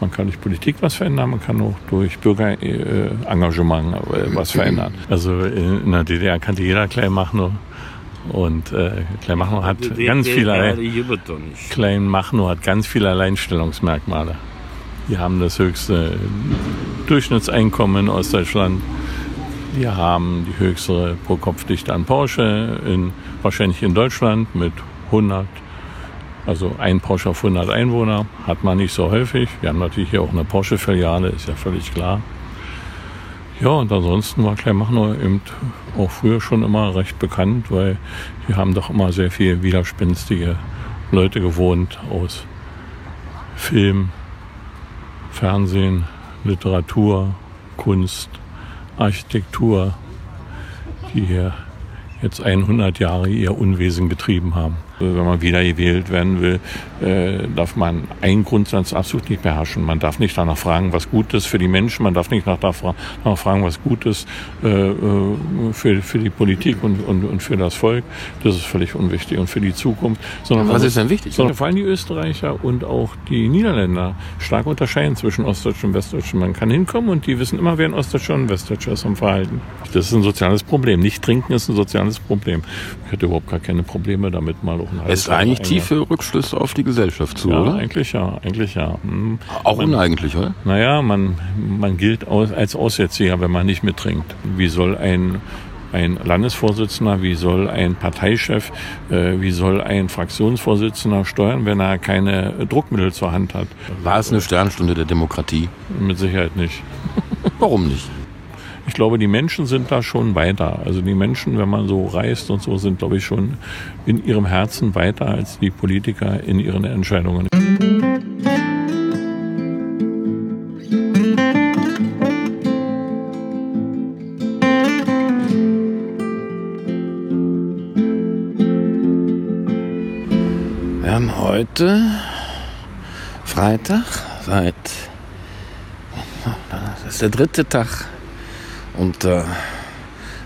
Man kann durch Politik was verändern, man kann auch durch Bürgerengagement äh, was verändern. Also in der DDR kannte jeder Kleinmachnow und äh, Kleinmachnow hat ganz viele Kleinmachnow hat ganz viele Alleinstellungsmerkmale. Die haben das höchste Durchschnittseinkommen in Ostdeutschland. Die haben die höchste Pro-Kopf-Dichte an Porsche, in, wahrscheinlich in Deutschland mit 100 also ein Porsche auf 100 Einwohner hat man nicht so häufig. Wir haben natürlich hier auch eine Porsche-Filiale, ist ja völlig klar. Ja, und ansonsten war Kleinmachnow eben auch früher schon immer recht bekannt, weil hier haben doch immer sehr viele widerspenstige Leute gewohnt aus Film, Fernsehen, Literatur, Kunst, Architektur, die hier jetzt 100 Jahre ihr Unwesen getrieben haben. Wenn man wieder gewählt werden will, äh, darf man einen Grundsatz absolut nicht beherrschen. Man darf nicht danach fragen, was gut ist für die Menschen. Man darf nicht danach fragen, was gut ist äh, äh, für, für die Politik und, und, und für das Volk. Das ist völlig unwichtig und für die Zukunft. Sondern was ist denn wichtig? Sondern vor allem die Österreicher und auch die Niederländer stark unterscheiden zwischen Ostdeutschen und Westdeutschen. Man kann hinkommen und die wissen immer, wer ein Ostdeutscher und ein Westdeutscher ist am Verhalten. Das ist ein soziales Problem. Nicht trinken ist ein soziales Problem. Ich hätte überhaupt gar keine Probleme damit, mal auch ein Es eigentlich tiefe Rückschlüsse auf die Gesellschaft zu, ja, oder? Eigentlich ja, eigentlich ja. Hm. Auch man, uneigentlich, oder? Naja, man, man gilt als Aussätziger, wenn man nicht mittrinkt. Wie soll ein ein Landesvorsitzender, wie soll ein Parteichef, äh, wie soll ein Fraktionsvorsitzender steuern, wenn er keine Druckmittel zur Hand hat? War es eine Sternstunde der Demokratie? Mit Sicherheit nicht. Warum nicht? Ich glaube, die Menschen sind da schon weiter. Also die Menschen, wenn man so reist und so, sind, glaube ich, schon in ihrem Herzen weiter als die Politiker in ihren Entscheidungen. Wir haben heute Freitag seit das ist der dritte Tag unter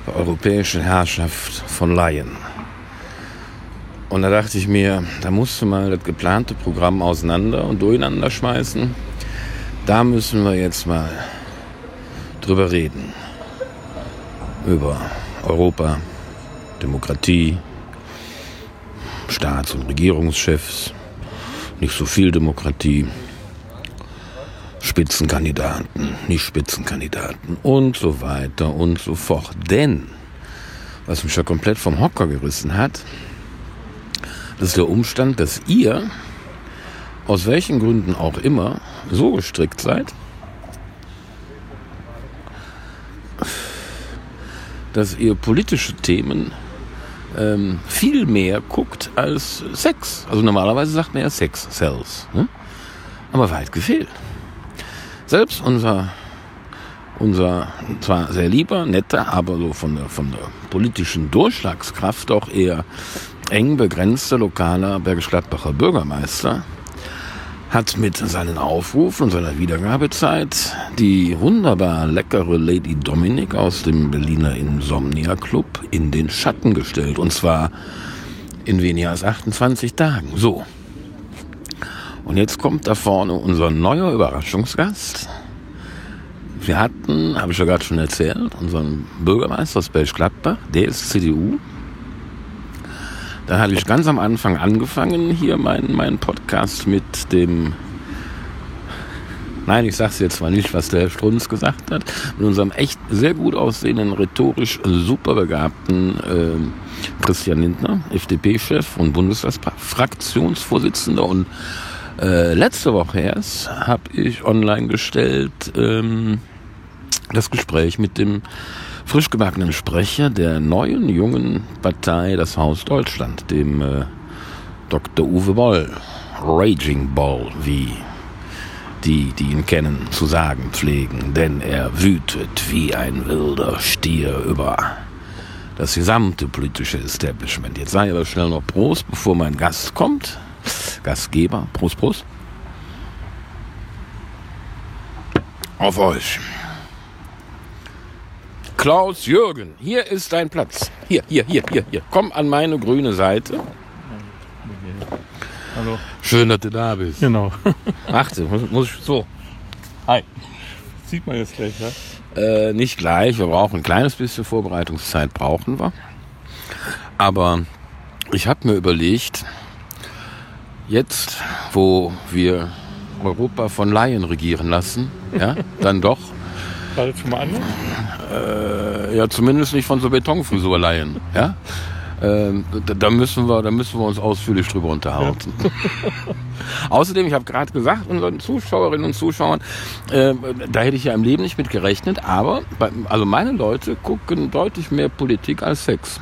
der europäischen Herrschaft von Laien. Und da dachte ich mir, da musst du mal das geplante Programm auseinander und durcheinander schmeißen. Da müssen wir jetzt mal drüber reden. Über Europa, Demokratie, Staats- und Regierungschefs, nicht so viel Demokratie, Spitzenkandidaten, nicht Spitzenkandidaten und so weiter und so fort. Denn, was mich ja komplett vom Hocker gerissen hat, das ist der Umstand, dass ihr, aus welchen Gründen auch immer, so gestrickt seid, dass ihr politische Themen ähm, viel mehr guckt als Sex. Also normalerweise sagt man ja Sex Cells. Ne? Aber weit gefehlt. Selbst unser, unser zwar sehr lieber, netter, aber so von der, von der politischen Durchschlagskraft doch eher eng begrenzter lokaler Bergisch Gladbacher Bürgermeister hat mit seinen Aufrufen und seiner Wiedergabezeit die wunderbar leckere Lady Dominic aus dem Berliner Insomnia Club in den Schatten gestellt. Und zwar in weniger als 28 Tagen. So. Und jetzt kommt da vorne unser neuer Überraschungsgast. Wir hatten, habe ich ja gerade schon erzählt, unseren Bürgermeister aus Bergisch Gladbach, der ist CDU. Da hatte ich ganz am Anfang angefangen, hier meinen mein Podcast mit dem, nein, ich sage es jetzt zwar nicht, was der Herr Strunz gesagt hat, mit unserem echt sehr gut aussehenden, rhetorisch super begabten äh, Christian Lindner, FDP-Chef und Bundestagsfraktionsvorsitzender und äh, letzte Woche erst habe ich online gestellt ähm, das Gespräch mit dem frisch gebackenen Sprecher der neuen jungen Partei Das Haus Deutschland, dem äh, Dr. Uwe Boll, Raging Boll, wie die, die ihn kennen, zu sagen pflegen, denn er wütet wie ein wilder Stier über das gesamte politische Establishment. Jetzt sage ich aber schnell noch Prost, bevor mein Gast kommt. Gastgeber. Prost, Prost. Auf euch. Klaus Jürgen, hier ist dein Platz. Hier, hier, hier, hier, hier. Komm an meine grüne Seite. Hallo. Schön, dass du da bist. Genau. Achte, muss, muss ich so. Hi. Sieht man jetzt gleich, ja? Äh, nicht gleich. Wir brauchen ein kleines bisschen Vorbereitungszeit, brauchen wir. Aber ich habe mir überlegt, jetzt, wo wir Europa von Laien regieren lassen, ja, dann doch. War das schon mal anders? Äh, ja, zumindest nicht von so Betonfrisurleien, ja. Ähm, da, da, müssen wir, da müssen wir uns ausführlich drüber unterhalten. Ja. Außerdem, ich habe gerade gesagt, unseren Zuschauerinnen und Zuschauern, äh, da hätte ich ja im Leben nicht mit gerechnet, aber bei, also meine Leute gucken deutlich mehr Politik als Sex.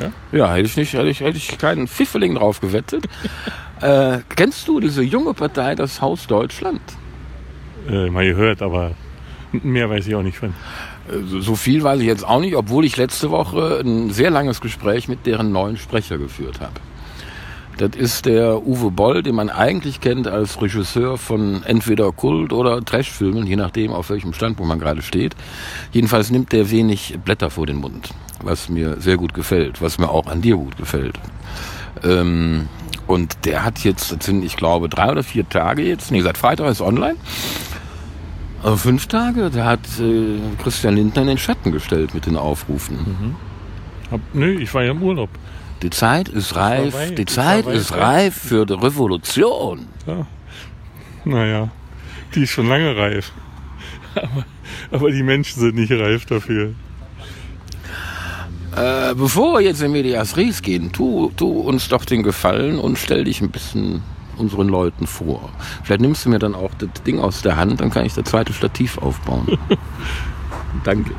Ja, ja hätte ich nicht, hätte ich, hätte ich keinen Pfifferling drauf gewettet. äh, kennst du diese junge Partei, das Haus Deutschland? Äh, mal gehört, aber mehr weiß ich auch nicht von. Äh, so viel weiß ich jetzt auch nicht, obwohl ich letzte Woche ein sehr langes Gespräch mit deren neuen Sprecher geführt habe. Das ist der Uwe Boll, den man eigentlich kennt als Regisseur von entweder Kult- oder Trashfilmen, je nachdem, auf welchem Standpunkt man gerade steht. Jedenfalls nimmt der wenig Blätter vor den Mund, was mir sehr gut gefällt, was mir auch an dir gut gefällt. Ähm, und der hat jetzt, das sind, ich glaube, drei oder vier Tage jetzt, nee, seit Freitag ist online, aber fünf Tage, da hat äh, Christian Lindner in den Schatten gestellt mit den Aufrufen. Mhm. Hab, nö, ich war ja im Urlaub. Die Zeit ist reif, weit, die Zeit ist reif für die Revolution. Ja. Naja, die ist schon lange reif. Aber, aber die Menschen sind nicht reif dafür. Äh, bevor wir jetzt in Medias Res gehen, tu, tu uns doch den Gefallen und stell dich ein bisschen unseren Leuten vor. Vielleicht nimmst du mir dann auch das Ding aus der Hand, dann kann ich das zweite Stativ aufbauen. Danke.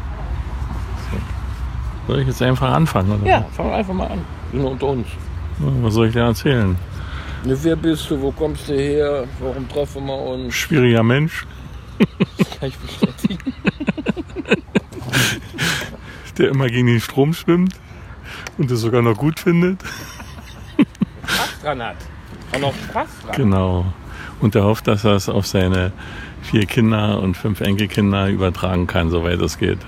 Soll ich jetzt einfach anfangen? Oder? Ja, fang einfach mal an. Wir sind unter uns. Was soll ich dir erzählen? Wer bist du? Wo kommst du her? Warum treffen wir uns? Schwieriger Mensch. Das kann ich bestätigen. Der immer gegen den Strom schwimmt und es sogar noch gut findet. Spaß dran hat. Und auch Spaß dran. Genau. Und er hofft, dass er es auf seine vier Kinder und fünf Enkelkinder übertragen kann, soweit es geht.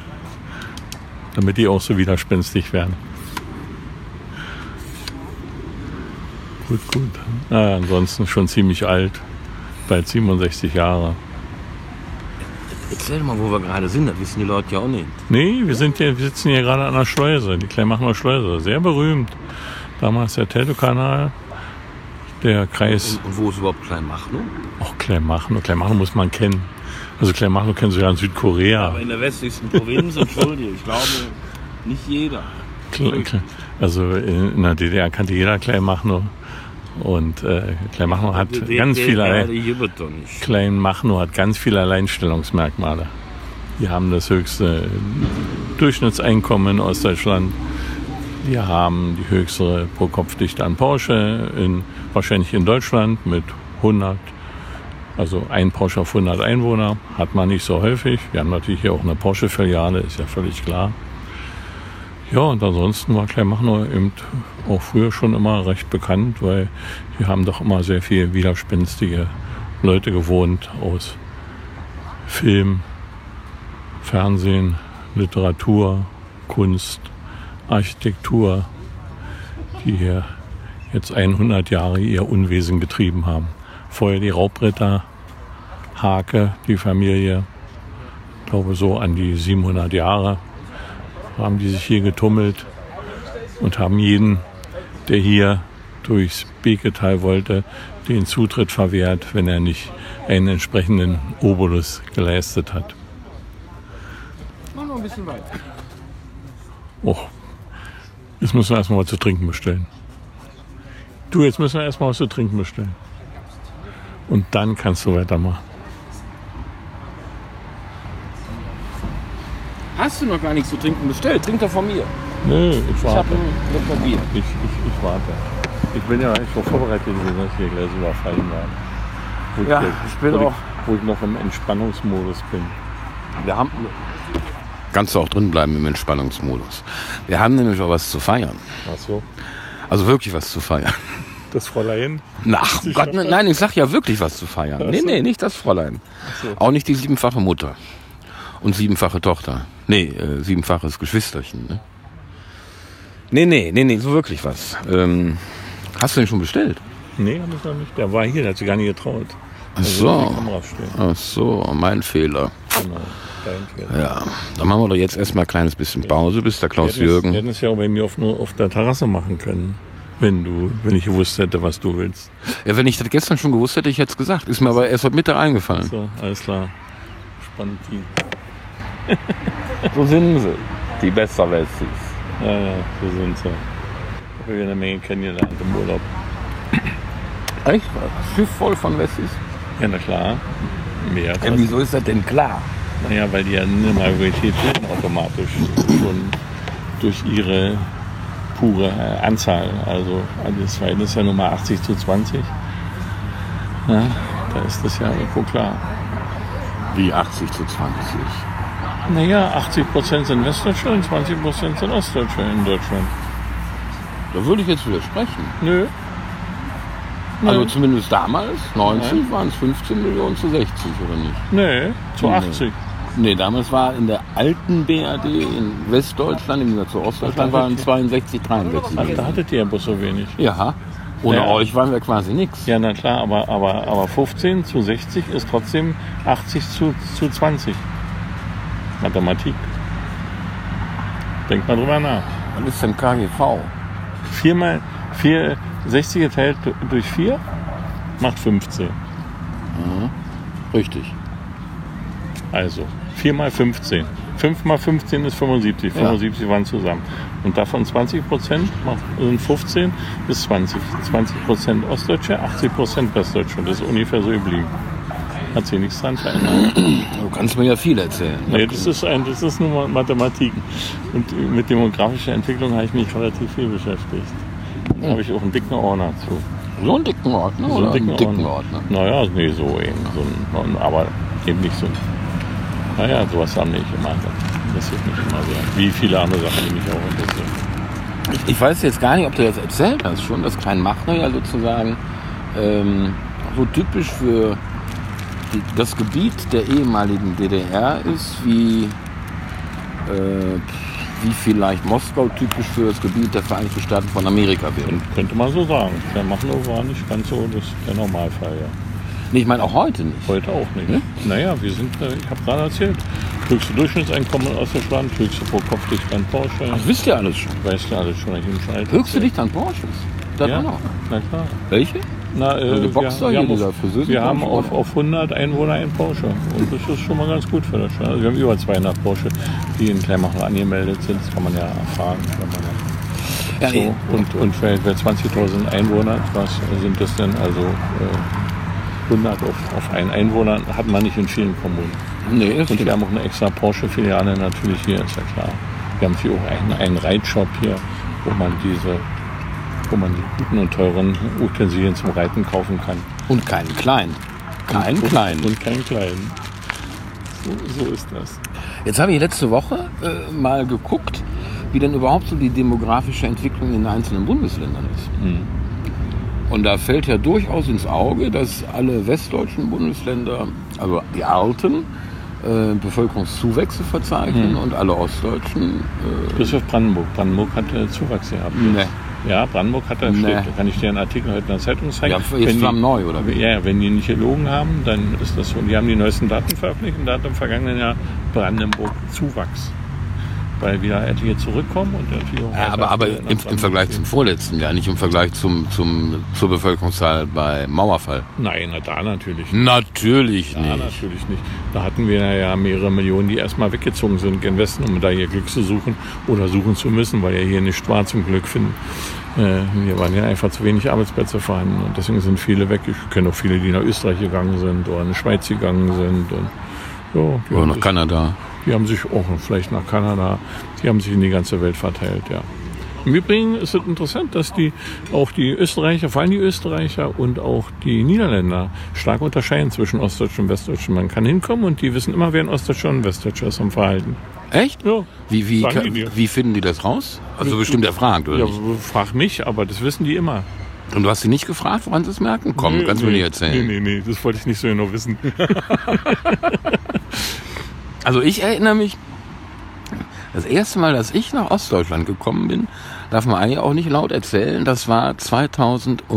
Damit die auch so widerspenstig werden. Gut, gut. Naja, ansonsten schon ziemlich alt. Bald 67 Jahre. Erzähl mal, wo wir gerade sind, das wissen die Leute ja auch nicht. Nee, wir, sind hier, wir sitzen hier gerade an der Schleuse, die Kleinmachner Schleuse. Sehr berühmt. Damals der Teltow-Kanal, der Kreis. Und, und, wo ist überhaupt Kleinmachnow? Ach, Kleinmachnow. Kleinmachnow muss man kennen. Also Kleinmachnow kennst du ja in Südkorea. Aber in der westlichsten Provinz, entschuldige, ich glaube, nicht jeder. Also in der DDR kannte jeder Kleinmachnow. Und äh, Kleinmachnow hat der, ganz viele Kleinmachnow hat ganz viele Alleinstellungsmerkmale. Wir haben das höchste Durchschnittseinkommen in Ostdeutschland. Wir haben die höchste Pro-Kopf-Dichte an Porsche, in, wahrscheinlich in Deutschland mit 100, also ein Porsche auf 100 Einwohner, hat man nicht so häufig. Wir haben natürlich hier auch eine Porsche-Filiale, ist ja völlig klar. Ja, und ansonsten war Kleinmachnow eben auch früher schon immer recht bekannt, weil hier haben doch immer sehr viele widerspenstige Leute gewohnt aus Film, Fernsehen, Literatur, Kunst, Architektur, die hier jetzt 100 Jahre ihr Unwesen getrieben haben. Vorher die Raubritter, Hake, die Familie, ich glaube so an die 700 Jahre haben die sich hier getummelt und haben jeden, der hier durchs Beketal wollte, den Zutritt verwehrt, wenn er nicht einen entsprechenden Obolus geleistet hat. Mach noch ein bisschen weiter. Och, jetzt müssen wir erstmal was zu trinken bestellen. Du, jetzt müssen wir erstmal was zu trinken bestellen. Und dann kannst du weitermachen. Hast du noch gar nichts zu trinken bestellt? Trink doch von mir. Nö, ich warte. Ich habe ein, Bier. Ich, ich, ich warte. Ich bin ja eigentlich schon vorbereitet gewesen, dass ich hier gleich überfallen werde. Wo ja, ich, ich bin wo auch. Ich, wo ich noch im Entspannungsmodus bin. Wir haben. Kannst du auch drin bleiben im Entspannungsmodus. Wir haben nämlich auch was zu feiern. Ach so. Also wirklich was zu feiern. Das Fräulein? Ach Gott, ne, nein, ich sag ja wirklich was zu feiern. Ach nee, nee, nicht das Fräulein. So. Auch nicht die siebenfache Mutter. Und siebenfache Tochter. Nee, äh, siebenfaches Geschwisterchen. Ne? Nee, nee, nee, nee, so wirklich was. Ähm, hast du den schon bestellt? Nee, hab ich noch nicht. Der war hier, der hat sich gar nicht getraut. Ach so. Ach so, mein Fehler. Genau. Ja, dann machen wir doch jetzt erstmal ein kleines bisschen Pause, bis der Klaus wir Jürgen. Wir hätten es ja auch bei mir auf, nur auf der Terrasse machen können. Wenn du, wenn ich gewusst hätte, was du willst. Ja, wenn ich das gestern schon gewusst hätte, ich hätte es gesagt. Ist mir aber erst heute Mittag eingefallen. So, alles klar. Spannend die. so sind sie, die Besserwessis. Ja, ja, so sind sie. Ich habe eine Menge kennengelernt im Urlaub. Echt? Schiff voll von Wessis? Ja, na klar. Mehr ja, wieso ist das denn klar? Naja, weil die ja eine Majorität bilden automatisch schon durch ihre pure äh, Anzahl. Also das Verhältnis ist ja Nummer 80 zu 20. Ja, da ist das ja irgendwo klar. Wie 80 zu 20? Naja, 80 Prozent sind Westdeutsche und 20 Prozent sind Ostdeutsche in Deutschland. Da würde ich jetzt widersprechen. Nö. Also Nö. zumindest damals, 19, waren es 15 Millionen zu 60, oder nicht? Nee, zu 80. Nee, damals war in der alten BRD in Westdeutschland, im Gegensatz zu Ostdeutschland, waren 62, 63. Ach, da hattet ihr ja bloß so wenig. Ja. Ohne ja. euch waren wir quasi nichts. Ja, na klar, aber, aber, aber 15 zu 60 ist trotzdem 80 zu, zu 20. Mathematik. Denkt mal drüber nach. Was ist denn KGV? 4 mal 4, 60 geteilt durch 4 macht 15. Mhm. Richtig. Also 4 mal 15. 5 mal 15 ist 75. 75 ja. waren zusammen. Und davon 20 Prozent sind 15 bis 20. 20 Prozent Ostdeutsche, 80 Prozent Westdeutsche. Das ist ungefähr so geblieben. Hat sich nichts dran verändert. Du kannst mir ja viel erzählen. Nee, das ist, ein, das ist nur Mathematik. Und mit demografischer Entwicklung habe ich mich relativ viel beschäftigt. Da habe ich auch einen dicken Ordner zu. So einen dicken Ordner? So einen dicken, dicken Ordner. Ordner. Naja, nee, so eben. So ein, aber eben nicht so naja, sowas haben nicht immer. Das ist nicht immer so. Wie viele andere Sachen, die mich auch interessieren. Ich, ich weiß jetzt gar nicht, ob du das erzählt hast schon, dass Kleinmachnow ja sozusagen ähm, so typisch für das Gebiet der ehemaligen DDR ist, wie, äh, wie vielleicht Moskau typisch für das Gebiet der Vereinigten Staaten von Amerika wäre. Könnte man so sagen. Kleinmachnow war nicht ganz so das, der Normalfall, ja. Nee, ich meine auch heute nicht. Heute auch nicht. Hm? Naja, wir sind, äh, ich habe gerade erzählt, höchste Durchschnittseinkommen aus der Land, höchste pro Kopf Dichte an Porsche. Das wisst ihr alles schon. Weißt du alles schon, ich schon Höchste Dichte an Porsches? Das ja, auch Na klar. Welche? Na, äh, also Boxer, wir, wir, haben, auf, wir haben auf, auf 100 Einwohner einen Porsche. Und das ist schon mal ganz gut für das Stadt. Also wir haben über 200 Porsche, die in Kleinmacher angemeldet sind. Das kann man ja erfahren. Man ja, so, nee. Und, und für, für 20.000 Einwohner, was sind das denn? Also äh, 100 auf, auf einen Einwohner hat man nicht in vielen Kommunen. Nee, und wir haben auch eine extra Porsche-Filiale natürlich hier, ist ja klar. Wir haben hier auch einen, einen Reitshop hier, wo man diese, wo man die guten und teuren Utensilien zum Reiten kaufen kann. Und keinen kleinen. Keinen und, kleinen. Und keinen kleinen. So, so, ist das. Jetzt habe ich letzte Woche äh, mal geguckt, wie denn überhaupt so die demografische Entwicklung in den einzelnen Bundesländern ist. Hm. Und da fällt ja durchaus ins Auge, dass alle westdeutschen Bundesländer, also die alten, äh, Bevölkerungszuwächse verzeichnen mhm. und alle ostdeutschen. Äh, auf Brandenburg. Brandenburg hat äh, Zuwachs gehabt. Nee. Ja, Brandenburg hat da nee. steht, kann ich dir einen Artikel heute in der Zeitung zeigen. Ja, jetzt wenn die, neu, oder wie? Ja, wenn die nicht gelogen haben, dann ist das so. Die haben die neuesten Daten veröffentlicht und da hat im vergangenen Jahr Brandenburg Zuwachs weil wieder etliche zurückkommen und etliche ja, aber, aber im, im, Vergleich zum vorletzten Jahr, nicht im Vergleich zum, zum, zur Bevölkerungszahl bei Mauerfall. Nein, na, da natürlich nicht. Natürlich da nicht. natürlich nicht. Da hatten wir ja mehrere Millionen, die erstmal weggezogen sind gen Westen, um da ihr Glück zu suchen oder suchen zu müssen, weil ja hier nicht war zum Glück finden. Äh, hier waren ja einfach zu wenig Arbeitsplätze vorhanden und deswegen sind viele weg. Ich kenne auch viele, die nach Österreich gegangen sind oder in die Schweiz gegangen sind. Und, ja, oder nach Kanada. Die haben sich auch vielleicht nach Kanada, die haben sich in die ganze Welt verteilt, ja. Im Übrigen ist es interessant, dass die auch die Österreicher, vor allem die Österreicher und auch die Niederländer stark unterscheiden zwischen Ostdeutsch und Westdeutsch. Man kann hinkommen und die wissen immer, wer ein Ostdeutscher und ein Westdeutscher ist am Verhalten. Echt? Ja. Wie, wie, kann, wie finden die das raus? Also bestimmt erfragt, oder? Ja, nicht? frag mich, aber das wissen die immer. Und du hast sie nicht gefragt, woran sie es merken? Komm, nee, kannst du nee, mir nicht erzählen. Nee, nee, nee, das wollte ich nicht so genau wissen. Also ich erinnere mich, das erste Mal, dass ich nach Ostdeutschland gekommen bin, darf man eigentlich auch nicht laut erzählen, das war 2005.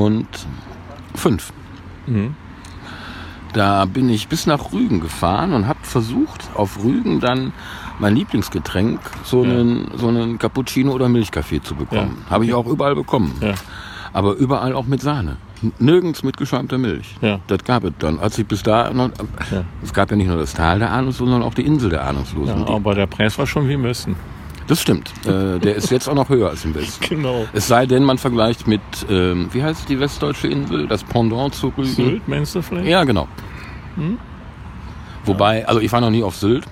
Mhm. Da bin ich bis nach Rügen gefahren und habe versucht, auf Rügen dann mein Lieblingsgetränk, so, ja. einen, so einen Cappuccino oder Milchkaffee zu bekommen. Ja. Habe ich auch überall bekommen. Ja. Aber überall auch mit Sahne. Nirgends mit geschäumter Milch. Ja. Das gab es dann. Als ich bis da noch, ja. es gab ja nicht nur das Tal der Ahnungslosen, sondern auch die Insel der Ahnungslosen. Ja, aber der Preis war schon wie im Westen. Das stimmt. Äh, der ist jetzt auch noch höher als im Westen. Genau. Es sei denn, man vergleicht mit, ähm, wie heißt die westdeutsche Insel? Das Pendant zu Rügen. Sylt, meinst du vielleicht? Ja, genau. Hm? Wobei, also ich war noch nie auf Sylt.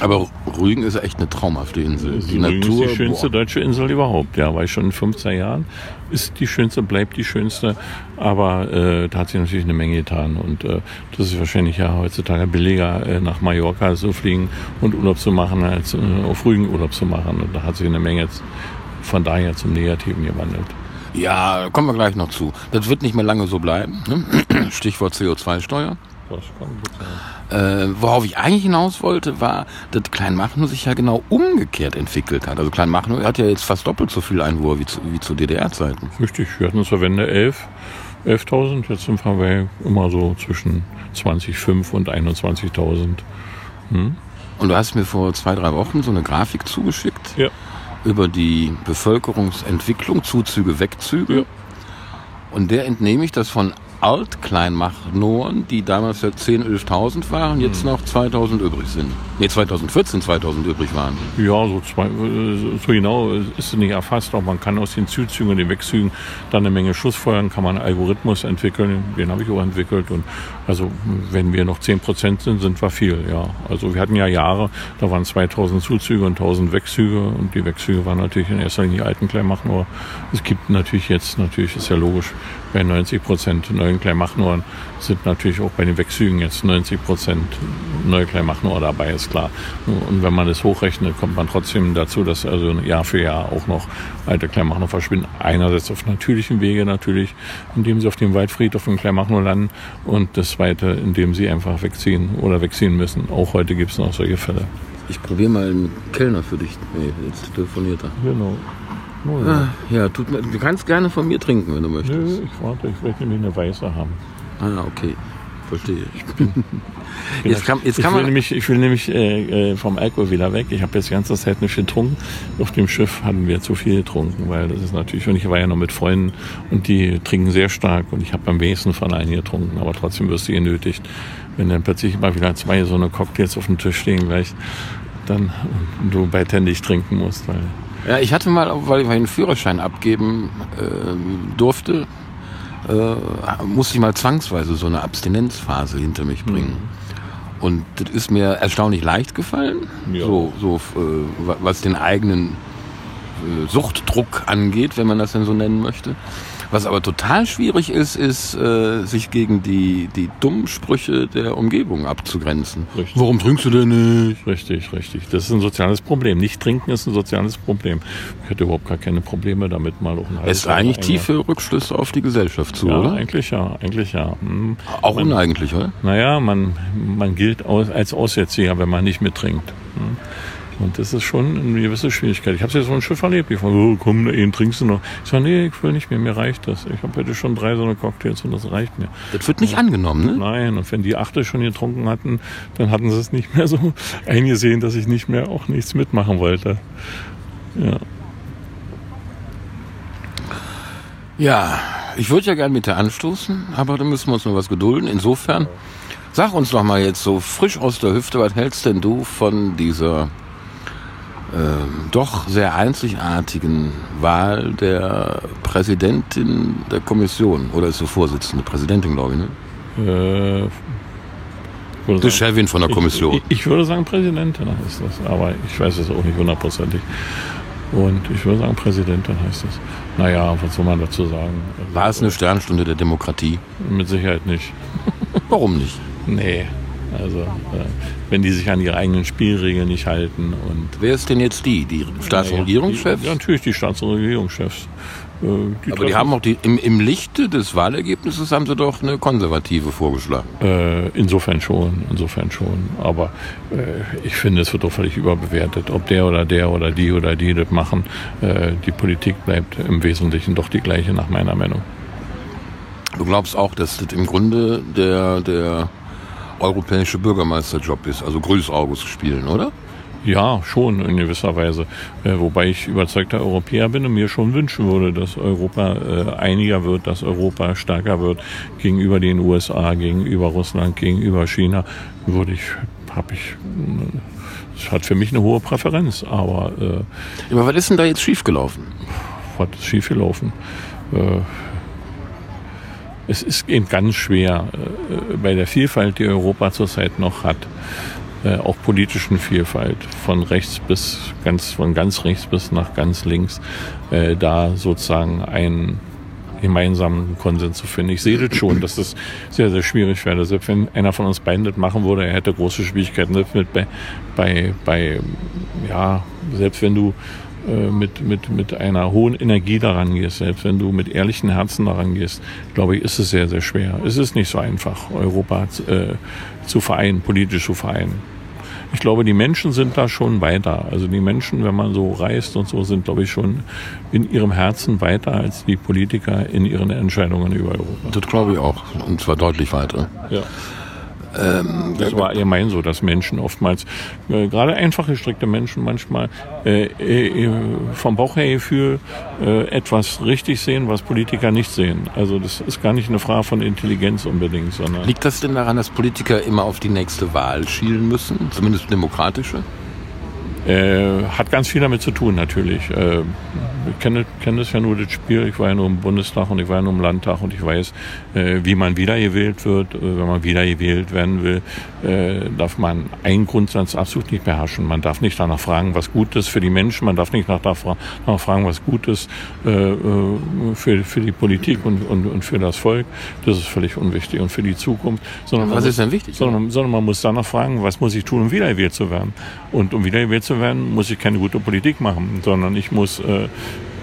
Aber Rügen ist echt eine traumhafte Insel. Die Rügen Natur, ist die schönste boah. deutsche Insel überhaupt. Ja, war ich schon in 15 Jahren. Ist die schönste, bleibt die schönste. Aber äh, da hat sich natürlich eine Menge getan. Und äh, das ist wahrscheinlich ja heutzutage billiger, äh, nach Mallorca zu fliegen und Urlaub zu machen, als äh, auf Rügen Urlaub zu machen. Und da hat sich eine Menge von daher zum Negativen gewandelt. Ja, kommen wir gleich noch zu. Das wird nicht mehr lange so bleiben. Ne? Stichwort CO2-Steuer. Äh, worauf ich eigentlich hinaus wollte, war, dass Kleinmachnow sich ja genau umgekehrt entwickelt hat. Also Kleinmachnow hat ja jetzt fast doppelt so viel Einwohner wie zu, wie zu DDR-Zeiten. Richtig, wir hatten zur Wende 11. 11.000, jetzt sind wir immer so zwischen 20.500 und 21.000. Hm? Und du hast mir vor zwei, drei Wochen so eine Grafik zugeschickt ja. über die Bevölkerungsentwicklung, Zuzüge, Wegzüge. Ja. Und der entnehme ich, dass von Altkleinmachnoren, die damals ja 10.000, 11.000 waren, jetzt hm. noch 2.000 übrig sind. Ne, 2014 2.000 übrig waren. Ja, so, zwei, so genau ist es nicht erfasst. Auch man kann aus den Zuzügen und den Wegzügen dann eine Menge Schuss feuern, kann man einen Algorithmus entwickeln. Den habe ich auch entwickelt. Und also wenn wir noch 10 Prozent sind, sind wir viel. Ja, also wir hatten ja Jahre, da waren 2.000 Zuzüge und 1.000 Wegzüge. Und die Wegzüge waren natürlich in erster Linie Altenkleinmachnoren. Es gibt natürlich jetzt, natürlich ist ja logisch, bei 90 Prozent neuen Kleinmachnoren sind natürlich auch bei den Wegzügen jetzt 90 Prozent neue Kleinmachnor dabei, ist klar. Und wenn man das hochrechnet, kommt man trotzdem dazu, dass also Jahr für Jahr auch noch alte Kleinmachnor verschwinden. Einerseits auf natürlichem Wege natürlich, indem sie auf dem Waldfriedhof in Kleinmachnor landen und das zweite, indem sie einfach wegziehen oder wegziehen müssen. Auch heute gibt es noch solche Fälle. Ich probiere mal einen Kellner für dich. Nee, jetzt telefoniert er. Genau. Oh, ja. Ah, ja, tut mir, du kannst gerne von mir trinken, wenn du möchtest. Nö, ich warte, ich möchte nämlich eine weiße haben. Ah, okay. Verstehe ich. jetzt kann, jetzt kann ich, will nämlich, ich will nämlich äh, äh, vom Alkohol wieder weg. Ich habe jetzt die ganze Zeit nicht getrunken. Auf dem Schiff hatten wir zu viel getrunken, weil das ist natürlich, und ich war ja noch mit Freunden und die trinken sehr stark und ich habe am wenigsten von allen getrunken, aber trotzdem wirst du genötigt. Wenn dann plötzlich immer wieder zwei so eine Cocktails auf dem Tisch stehen gleich, dann du beidhändig trinken musst, weil ja, ich hatte mal, weil ich einen Führerschein abgeben äh, durfte, äh, musste ich mal zwangsweise so eine Abstinenzphase hinter mich bringen. Mhm. Und das ist mir erstaunlich leicht gefallen, ja. so, so äh, was den eigenen äh, Suchtdruck angeht, wenn man das denn so nennen möchte. Was aber total schwierig ist, ist, äh, sich gegen die, die dummen Sprüche der Umgebung abzugrenzen. Richtig. Warum trinkst du denn nicht? Richtig, richtig. Das ist ein soziales Problem. Nicht trinken ist ein soziales Problem. Ich hätte überhaupt gar keine Probleme damit, mal auch ein Es ist eigentlich tiefe Rückschlüsse auf die Gesellschaft zu, ja, oder? Eigentlich ja, eigentlich ja. Hm. Auch man, uneigentlich, oder? Naja, man, man gilt als Aussätziger, wenn man nicht mittrinkt. Hm. Und das ist schon eine gewisse Schwierigkeit. Ich habe es jetzt so ein Schiff erlebt. Ich frage, oh, komm, eben trinkst du noch. Ich sage, nee, ich will nicht mehr, mir reicht das. Ich habe heute schon drei so eine Cocktails und das reicht mir. Das wird nicht angenommen, ne? Nein, und wenn die achte schon getrunken hatten, dann hatten sie es nicht mehr so eingesehen, dass ich nicht mehr auch nichts mitmachen wollte. Ja. Ja, ich würde ja gerne mit dir anstoßen, aber da müssen wir uns noch was gedulden. Insofern, sag uns doch mal jetzt so frisch aus der Hüfte, was hältst denn du von dieser äh, doch sehr einzigartigen Wahl der Präsidentin der Kommission. Oder ist sie Vorsitzende? Präsidentin, glaube ich, ne? Äh, die Chefin von der Kommission. Ich, ich, würde sagen Präsidentin heißt das, aber ich weiß es auch nicht hundertprozentig. Und ich würde sagen Präsidentin heißt das. Naja, was soll man dazu sagen? War es eine Sternstunde der Demokratie? Mit Sicherheit nicht. Warum nicht? Nee, also äh, wenn die sich an ihre eigenen Spielregeln nicht halten. Und Wer ist denn jetzt die? Die Staats- und Regierungschefs? Ja, natürlich die Staats- und Regierungschefs. Äh, die Aber die haben auch die, im, im Lichte des Wahlergebnisses haben sie doch eine konservative vorgeschlagen. Äh, insofern schon, insofern schon. Aber äh, ich finde, es wird doch völlig überbewertet, ob der oder der oder die oder die das machen. Äh, die Politik bleibt im Wesentlichen doch die gleiche nach meiner Meinung. Du glaubst auch, dass das im Grunde der, der europäische Bürgermeisterjob ist, also Grüßauges spielen, oder? Ja, schon in gewisser Weise. Äh, wobei ich überzeugter Europäer bin und mir schon wünschen würde, dass Europa äh, einiger wird, dass Europa stärker wird gegenüber den USA, gegenüber Russland, gegenüber China. Würde ich, habe ich, das hat für mich eine hohe Präferenz. Aber, äh, aber was ist denn da jetzt schiefgelaufen? Was ist schiefgelaufen? Äh, es ist eben ganz schwer äh, bei der Vielfalt, die Europa zurzeit noch hat, äh, auch politischen Vielfalt, von rechts bis ganz, von ganz rechts bis nach ganz links, äh, da sozusagen einen gemeinsamen Konsens zu finden. Ich sehe das schon, dass das sehr, sehr schwierig wäre. Selbst wenn einer von uns beiden das machen würde, er hätte große Schwierigkeiten selbst mit bei, bei, bei ja, selbst wenn du äh, mit, mit, mit einer hohen Energie daran gehst, selbst wenn du mit ehrlichen Herzen daran gehst, glaube ich, ist es sehr, sehr schwer. Es ist nicht so einfach, Europa äh, zu vereinen, politisch zu vereinen ich glaube, die Menschen sind da schon weiter. Also die Menschen, wenn man so reist und so, sind, glaube ich, schon in ihrem Herzen weiter als die Politiker in ihren Entscheidungen über Europa. Das glaube ich auch. Und zwar deutlich weiter. Ja. Ähm, das war allgemein so, dass Menschen oftmals, äh, gerade einfach gestrickte Menschen manchmal äh, äh, vom Bauchgefühl äh, etwas richtig sehen, was Politiker nicht sehen. Also das ist gar nicht eine Frage von Intelligenz unbedingt, sondern. Liegt das denn daran, dass Politiker immer auf die nächste Wahl schielen müssen, zumindest demokratische? Äh, hat ganz viel damit zu tun, natürlich. Äh, ich kenne, kenne das ja nur, das Spiel. Ich war ja nur im Bundestag und ich war ja nur im Landtag und ich weiß, äh, wie man wiedergewählt wird. Äh, wenn man wiedergewählt werden will, äh, darf man einen Grundsatz absolut nicht beherrschen. Man darf nicht danach fragen, was gut ist für die Menschen. Man darf nicht danach fragen, was gut ist für, für die Politik und, und, und für das Volk. Das ist völlig unwichtig und für die Zukunft. Sondern was ist denn wichtig? Sondern, sondern man muss danach fragen, was muss ich tun, um wiedergewählt zu werden. Und um wiedergewählt zu werden, muss ich keine gute Politik machen, sondern ich muss äh,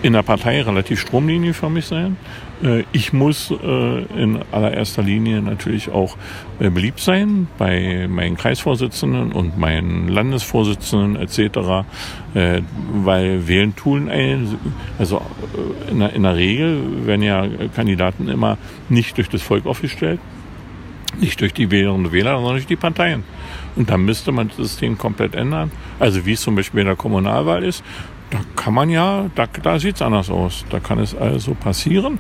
in der Partei relativ stromlinienförmig sein. Äh, ich muss äh, in allererster Linie natürlich auch äh, beliebt sein bei meinen Kreisvorsitzenden und meinen Landesvorsitzenden etc., weil wählen tun ein, also in der, in der Regel werden ja Kandidaten immer nicht durch das Volk aufgestellt, nicht durch die Wählerinnen und Wähler, sondern durch die Parteien. Und dann müsste man das System komplett ändern. Also wie es zum Beispiel in der Kommunalwahl ist, da kann man ja, da, da sieht es anders aus. Da kann es also passieren,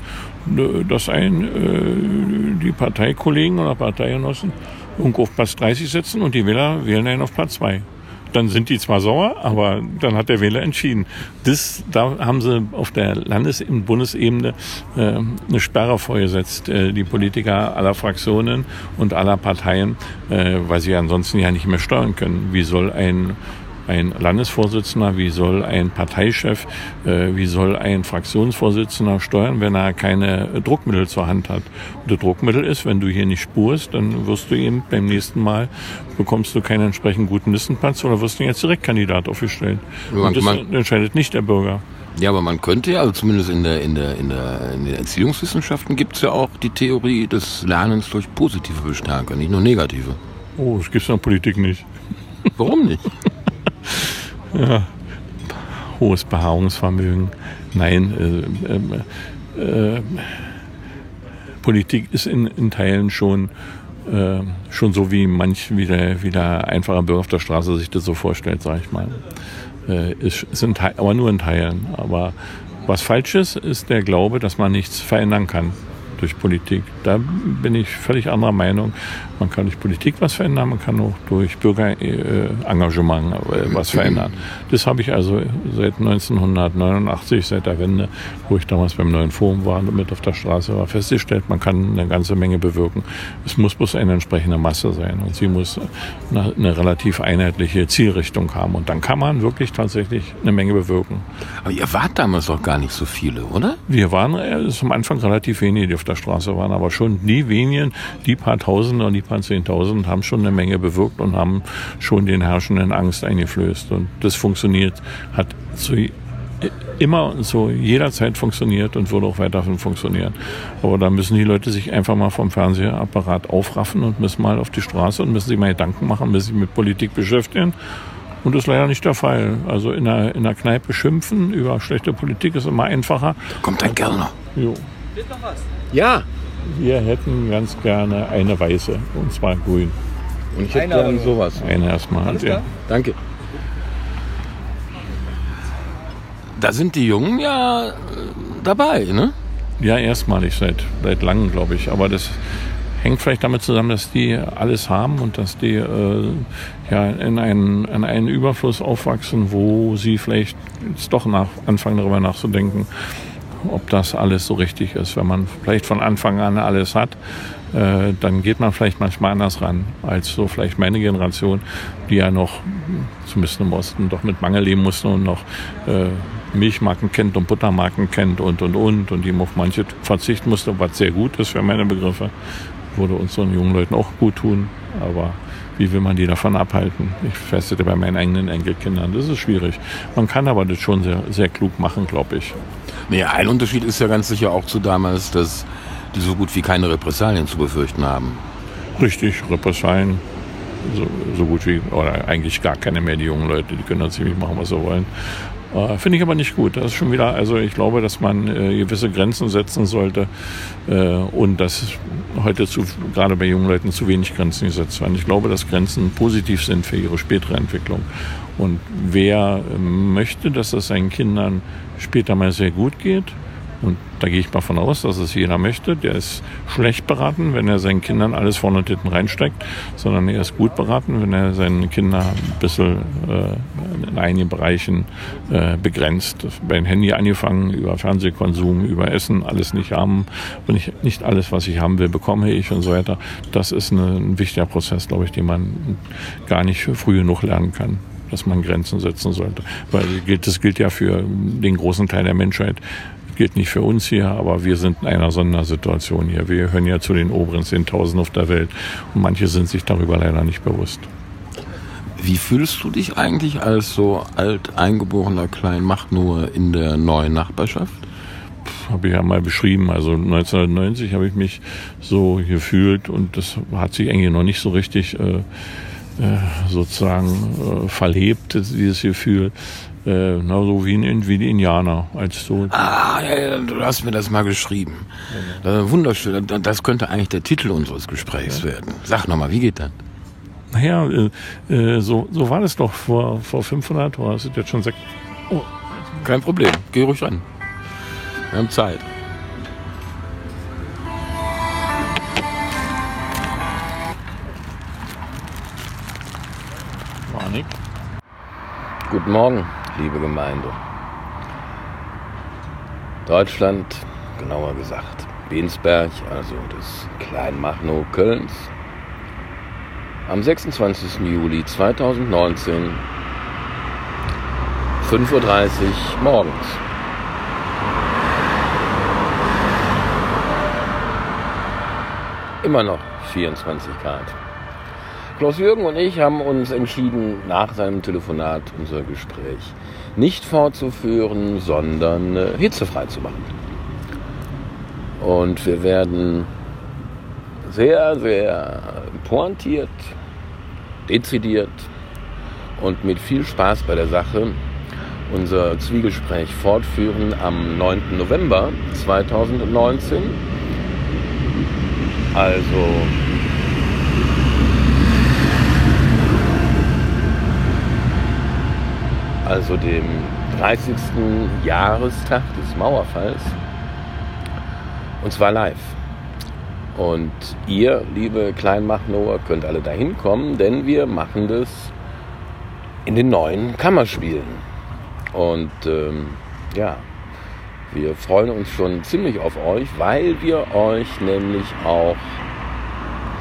dass ein, äh, die Parteikollegen oder Parteigenossen irgendwo auf Platz 30 sitzen und die Wähler wählen einen auf Platz 2 dann sind die zwar sauer, aber dann hat der Wähler entschieden. Das, da haben sie auf der Landes- und Bundesebene äh, eine Sperre vorgesetzt, äh, die Politiker aller Fraktionen und aller Parteien, äh, weil sie ansonsten ja nicht mehr steuern können. Wie soll ein ein Landesvorsitzender, wie soll ein Parteichef, äh, wie soll ein Fraktionsvorsitzender steuern, wenn er keine Druckmittel zur Hand hat. Und das Druckmittel ist, wenn du hier nicht spurst, dann wirst du eben beim nächsten Mal bekommst du keinen entsprechend guten Listenplatz oder wirst du jetzt Direktkandidat aufgestellt. Man, Und das man, entscheidet nicht der Bürger. Ja, aber man könnte ja, also zumindest in der, in der, in der, in den Erziehungswissenschaften gibt es ja auch die Theorie des Lernens durch positive Bestärker, nicht nur negative. Oh, das gibt es in der Politik nicht. Warum nicht? ja, hohes Beharrungsvermögen. Nein, äh, äh, äh, Politik ist in, in Teilen schon, äh, schon so, wie manch wie der, wie der einfache Bürger auf der Straße sich das so vorstellt, sage ich mal. Äh, ist, sind, aber nur in Teilen. Aber was falsch ist, ist der Glaube, dass man nichts verändern kann durch Politik. Da bin ich völlig anderer Meinung. Man kann durch Politik was verändern, man kann auch durch Bürgerengagement äh, was verändern. Das habe ich also seit 1989, seit der Wende, wo ich damals beim neuen Forum war und mit auf der Straße war, festgestellt, man kann eine ganze Menge bewirken. Es muss bloß eine entsprechende Masse sein und sie muss eine, eine relativ einheitliche Zielrichtung haben. Und dann kann man wirklich tatsächlich eine Menge bewirken. Aber ihr wart damals doch gar nicht so viele, oder? Wir waren äh, am Anfang relativ wenige, die auf der Straße waren, aber schon die wenigen, die paar Tausende und die paar Zehntausend haben schon eine Menge bewirkt und haben schon den Herrschenden Angst eingeflößt. Und das funktioniert, hat zu immer und so jederzeit funktioniert und würde auch weiterhin funktionieren. Aber da müssen die Leute sich einfach mal vom Fernsehapparat aufraffen und müssen mal auf die Straße und müssen sich mal Gedanken machen, müssen sich mit Politik beschäftigen. Und das ist leider nicht der Fall. Also in der, in der Kneipe schimpfen über schlechte Politik ist immer einfacher. Da kommt ein Kellner. Jo. Ja. Wir hätten ganz gerne eine weiße, und zwar grün. Und ich hätte gerne sowas. Eine erstmal. Alles klar? Danke. Da sind die Jungen ja äh, dabei, ne? Ja, erstmalig seit, seit langem, glaube ich. Aber das hängt vielleicht damit zusammen, dass die alles haben und dass die äh, ja, in, einen, in einen Überfluss aufwachsen, wo sie vielleicht jetzt doch nach, anfangen darüber nachzudenken, ob das alles so richtig ist. Wenn man vielleicht von Anfang an alles hat, äh, dann geht man vielleicht manchmal anders ran als so vielleicht meine Generation, die ja noch, zumindest im Osten, doch mit Mangel leben musste und noch äh, Milchmarken kennt und Buttermarken kennt und und und und die auf manche verzichten musste, was sehr gut ist für meine Begriffe würde uns so jungen Leuten auch gut tun. Aber wie will man die davon abhalten? Ich festete bei meinen eigenen Enkelkindern. Das ist schwierig. Man kann aber das schon sehr, sehr klug machen, glaube ich. Nee, ein Unterschied ist ja ganz sicher auch zu damals, dass die so gut wie keine Repressalien zu befürchten haben. Richtig, Repressalien so, so gut wie, oder eigentlich gar keine mehr, die jungen Leute, die können dann ziemlich machen, was sie wollen. Äh, Finde ich aber nicht gut. Das ist schon wieder, also ich glaube, dass man äh, gewisse Grenzen setzen sollte äh, und dass heute zu, gerade bei jungen Leuten zu wenig Grenzen gesetzt werden. Ich glaube, dass Grenzen positiv sind für ihre spätere Entwicklung. Und wer möchte, dass es seinen Kindern später mal sehr gut geht, und da gehe ich mal von aus, dass es jeder möchte. Der ist schlecht beraten, wenn er seinen Kindern alles vorne und hinten reinsteckt, sondern er ist gut beraten, wenn er seinen Kindern ein bisschen äh, in einigen Bereichen äh, begrenzt. Beim Handy angefangen, über Fernsehkonsum, über Essen, alles nicht haben. Und nicht, nicht alles, was ich haben will, bekomme ich und so weiter. Das ist ein wichtiger Prozess, glaube ich, den man gar nicht früh genug lernen kann dass man Grenzen setzen sollte. Weil das gilt ja für den großen Teil der Menschheit gilt nicht für uns hier, aber wir sind in einer Sondersituation hier. Wir gehören ja zu den oberen 10.000 auf der Welt und manche sind sich darüber leider nicht bewusst. Wie fühlst du dich eigentlich als so alteingeborener Kleinmachnoer in der neuen Nachbarschaft? Habe ich ja mal beschrieben. Also 1990 habe ich mich so gefühlt und das hat sich eigentlich noch nicht so richtig äh sozusagen äh, verlebt, dieses Gefühl. Äh, na, so wie, in, wie die Indianer. Als so ah, ja, ja, du hast mir das mal geschrieben. Ja. wunderschön. Das könnte eigentlich der Titel unseres Gesprächs ja. werden. Sag nochmal, wie geht das? Naja, äh, äh, so, so war das doch vor, vor 500, oder das sind jetzt schon sechs. Oh. Kein Problem, geh ruhig ran. Wir haben Zeit. War nix. Guten Morgen liebe Gemeinde. Deutschland, genauer gesagt Bensberg, also des Kleinmachnow Kölns, am 26. Juli 2019, 5.30 Uhr morgens. Immer noch 24 Grad. Klaus-Jürgen und ich haben uns entschieden, nach seinem Telefonat unser Gespräch nicht fortzuführen, sondern äh, hitzefrei zu machen. Und wir werden sehr, sehr pointiert, dezidiert und mit viel Spaß bei der Sache unser Zwiegespräch fortführen am 9. November 2019. Also also dem 30. Jahrestag des Mauerfalls. Und zwar live. Und ihr, liebe Kleinmachnoer, könnt alle dahin kommen, denn wir machen das in den neuen Kammerspielen. Und ähm, ja, wir freuen uns schon ziemlich auf euch, weil wir euch nämlich auch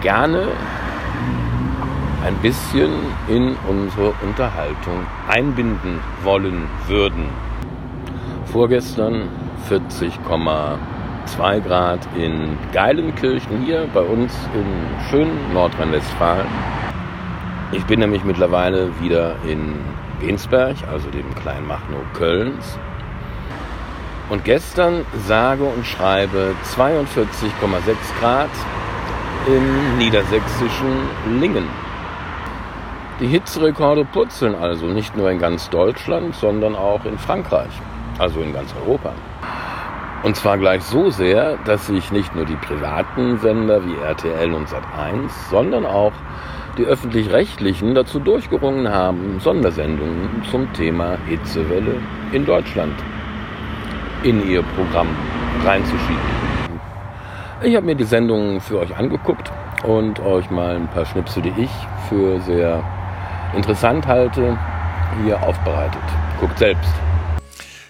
gerne ein bisschen in unsere Unterhaltung einbinden wollen würden. Vorgestern 40,2 Grad in Geilenkirchen hier bei uns in schönen Nordrhein-Westfalen. Ich bin nämlich mittlerweile wieder in Gensberg, also dem kleinen Machnow Kölns. Und gestern sage und schreibe 42,6 Grad im niedersächsischen Lingen. Die Hitzerekorde purzeln also nicht nur in ganz Deutschland, sondern auch in Frankreich, also in ganz Europa. Und zwar gleich so sehr, dass sich nicht nur die privaten Sender wie RTL und Sat1, sondern auch die öffentlich-rechtlichen dazu durchgerungen haben, Sondersendungen zum Thema Hitzewelle in Deutschland in ihr Programm reinzuschieben. Ich habe mir die Sendungen für euch angeguckt und euch mal ein paar Schnipsel, die ich für sehr interessant halte, hier aufbereitet. Guckt selbst.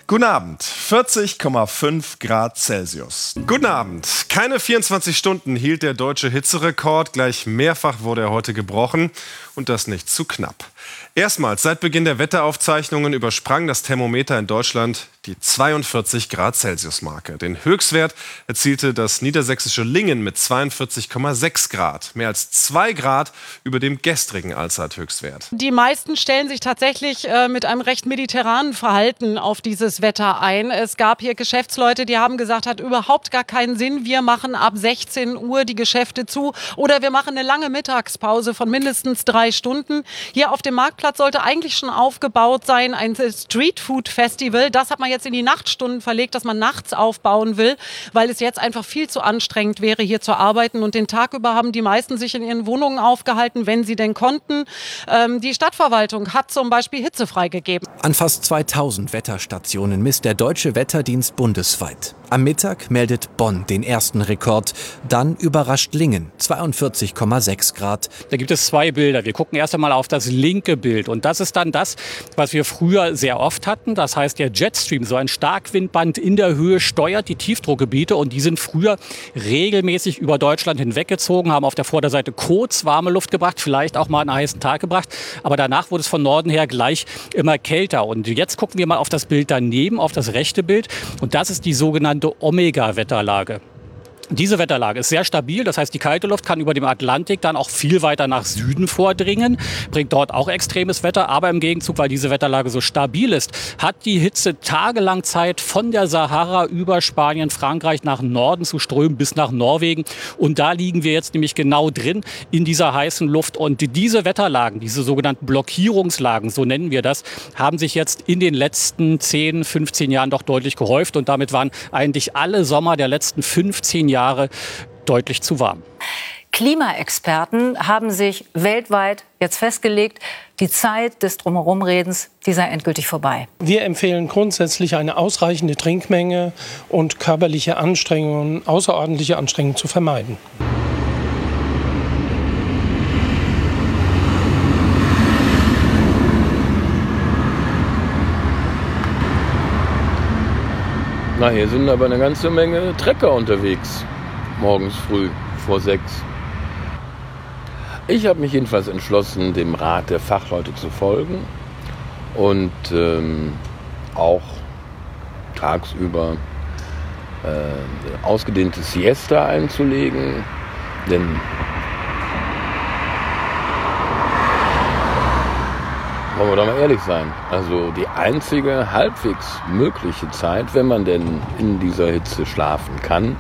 Guten Abend, 40,5 Grad Celsius. Guten Abend. Keine 24 Stunden hielt der deutsche Hitzerekord, gleich mehrfach wurde er heute gebrochen und das nicht zu knapp. Erstmals seit Beginn der Wetteraufzeichnungen übersprang das Thermometer in Deutschland die 42 Grad Celsius Marke. Den Höchstwert erzielte das niedersächsische Lingen mit 42,6 Grad, mehr als zwei Grad über dem gestrigen Allzeithöchstwert. Die meisten stellen sich tatsächlich äh, mit einem recht mediterranen Verhalten auf dieses Wetter ein. Es gab hier Geschäftsleute, die haben gesagt, hat überhaupt gar keinen Sinn. Wir machen ab 16 Uhr die Geschäfte zu oder wir machen eine lange Mittagspause von mindestens drei Stunden. Hier auf dem Marktplatz sollte eigentlich schon aufgebaut sein ein Streetfood Festival. Das hat man jetzt jetzt in die Nachtstunden verlegt, dass man nachts aufbauen will, weil es jetzt einfach viel zu anstrengend wäre, hier zu arbeiten. Und den Tag über haben die meisten sich in ihren Wohnungen aufgehalten, wenn sie denn konnten. Ähm, die Stadtverwaltung hat zum Beispiel Hitze freigegeben. An fast 2000 Wetterstationen misst der Deutsche Wetterdienst bundesweit. Am Mittag meldet Bonn den ersten Rekord, dann überrascht Lingen 42,6 Grad. Da gibt es zwei Bilder. Wir gucken erst einmal auf das linke Bild und das ist dann das, was wir früher sehr oft hatten. Das heißt, der Jetstream, so ein Starkwindband in der Höhe, steuert die Tiefdruckgebiete und die sind früher regelmäßig über Deutschland hinweggezogen, haben auf der Vorderseite kurz warme Luft gebracht, vielleicht auch mal einen heißen Tag gebracht, aber danach wurde es von Norden her gleich immer kälter. Und jetzt gucken wir mal auf das Bild daneben, auf das rechte Bild und das ist die sogenannte Omega-Wetterlage. Diese Wetterlage ist sehr stabil, das heißt, die kalte Luft kann über dem Atlantik dann auch viel weiter nach Süden vordringen, bringt dort auch extremes Wetter, aber im Gegenzug, weil diese Wetterlage so stabil ist, hat die Hitze tagelang Zeit von der Sahara über Spanien, Frankreich nach Norden zu strömen bis nach Norwegen. Und da liegen wir jetzt nämlich genau drin in dieser heißen Luft. Und diese Wetterlagen, diese sogenannten Blockierungslagen, so nennen wir das, haben sich jetzt in den letzten 10, 15 Jahren doch deutlich gehäuft. Und damit waren eigentlich alle Sommer der letzten 15 Jahre Jahre deutlich zu warm. Klimaexperten haben sich weltweit jetzt festgelegt, die Zeit des Drumherumredens, die sei endgültig vorbei. Wir empfehlen grundsätzlich eine ausreichende Trinkmenge und körperliche Anstrengungen, außerordentliche Anstrengungen zu vermeiden. Na, hier sind aber eine ganze Menge Trecker unterwegs. Morgens früh vor sechs. Ich habe mich jedenfalls entschlossen, dem Rat der Fachleute zu folgen und ähm, auch tagsüber äh, ausgedehnte Siesta einzulegen. Denn wollen wir doch mal ehrlich sein. Also die einzige halbwegs mögliche Zeit, wenn man denn in dieser Hitze schlafen kann,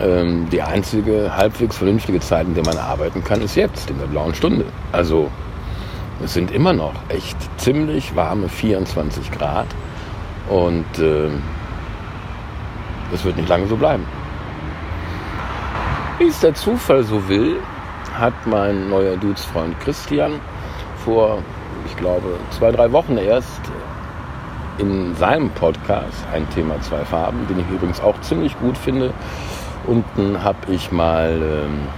ähm, die einzige halbwegs vernünftige Zeit, in der man arbeiten kann, ist jetzt, in der blauen Stunde. Also es sind immer noch echt ziemlich warme 24 Grad und äh, das wird nicht lange so bleiben. Wie es der Zufall so will, hat mein neuer Dudesfreund Christian vor ich glaube, zwei, drei Wochen erst in seinem Podcast ein Thema zwei Farben, den ich übrigens auch ziemlich gut finde. Unten habe ich mal ähm,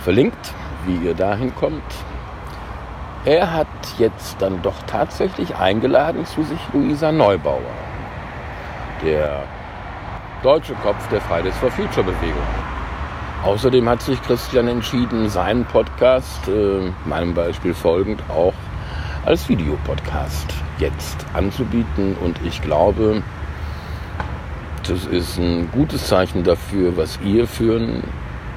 verlinkt, wie ihr dahin kommt. Er hat jetzt dann doch tatsächlich eingeladen zu sich Luisa Neubauer, der deutsche Kopf der Fridays for Future Bewegung. Außerdem hat sich Christian entschieden, seinen Podcast, äh, meinem Beispiel folgend, auch als Videopodcast jetzt anzubieten. Und ich glaube, das ist ein gutes Zeichen dafür, was ihr für ein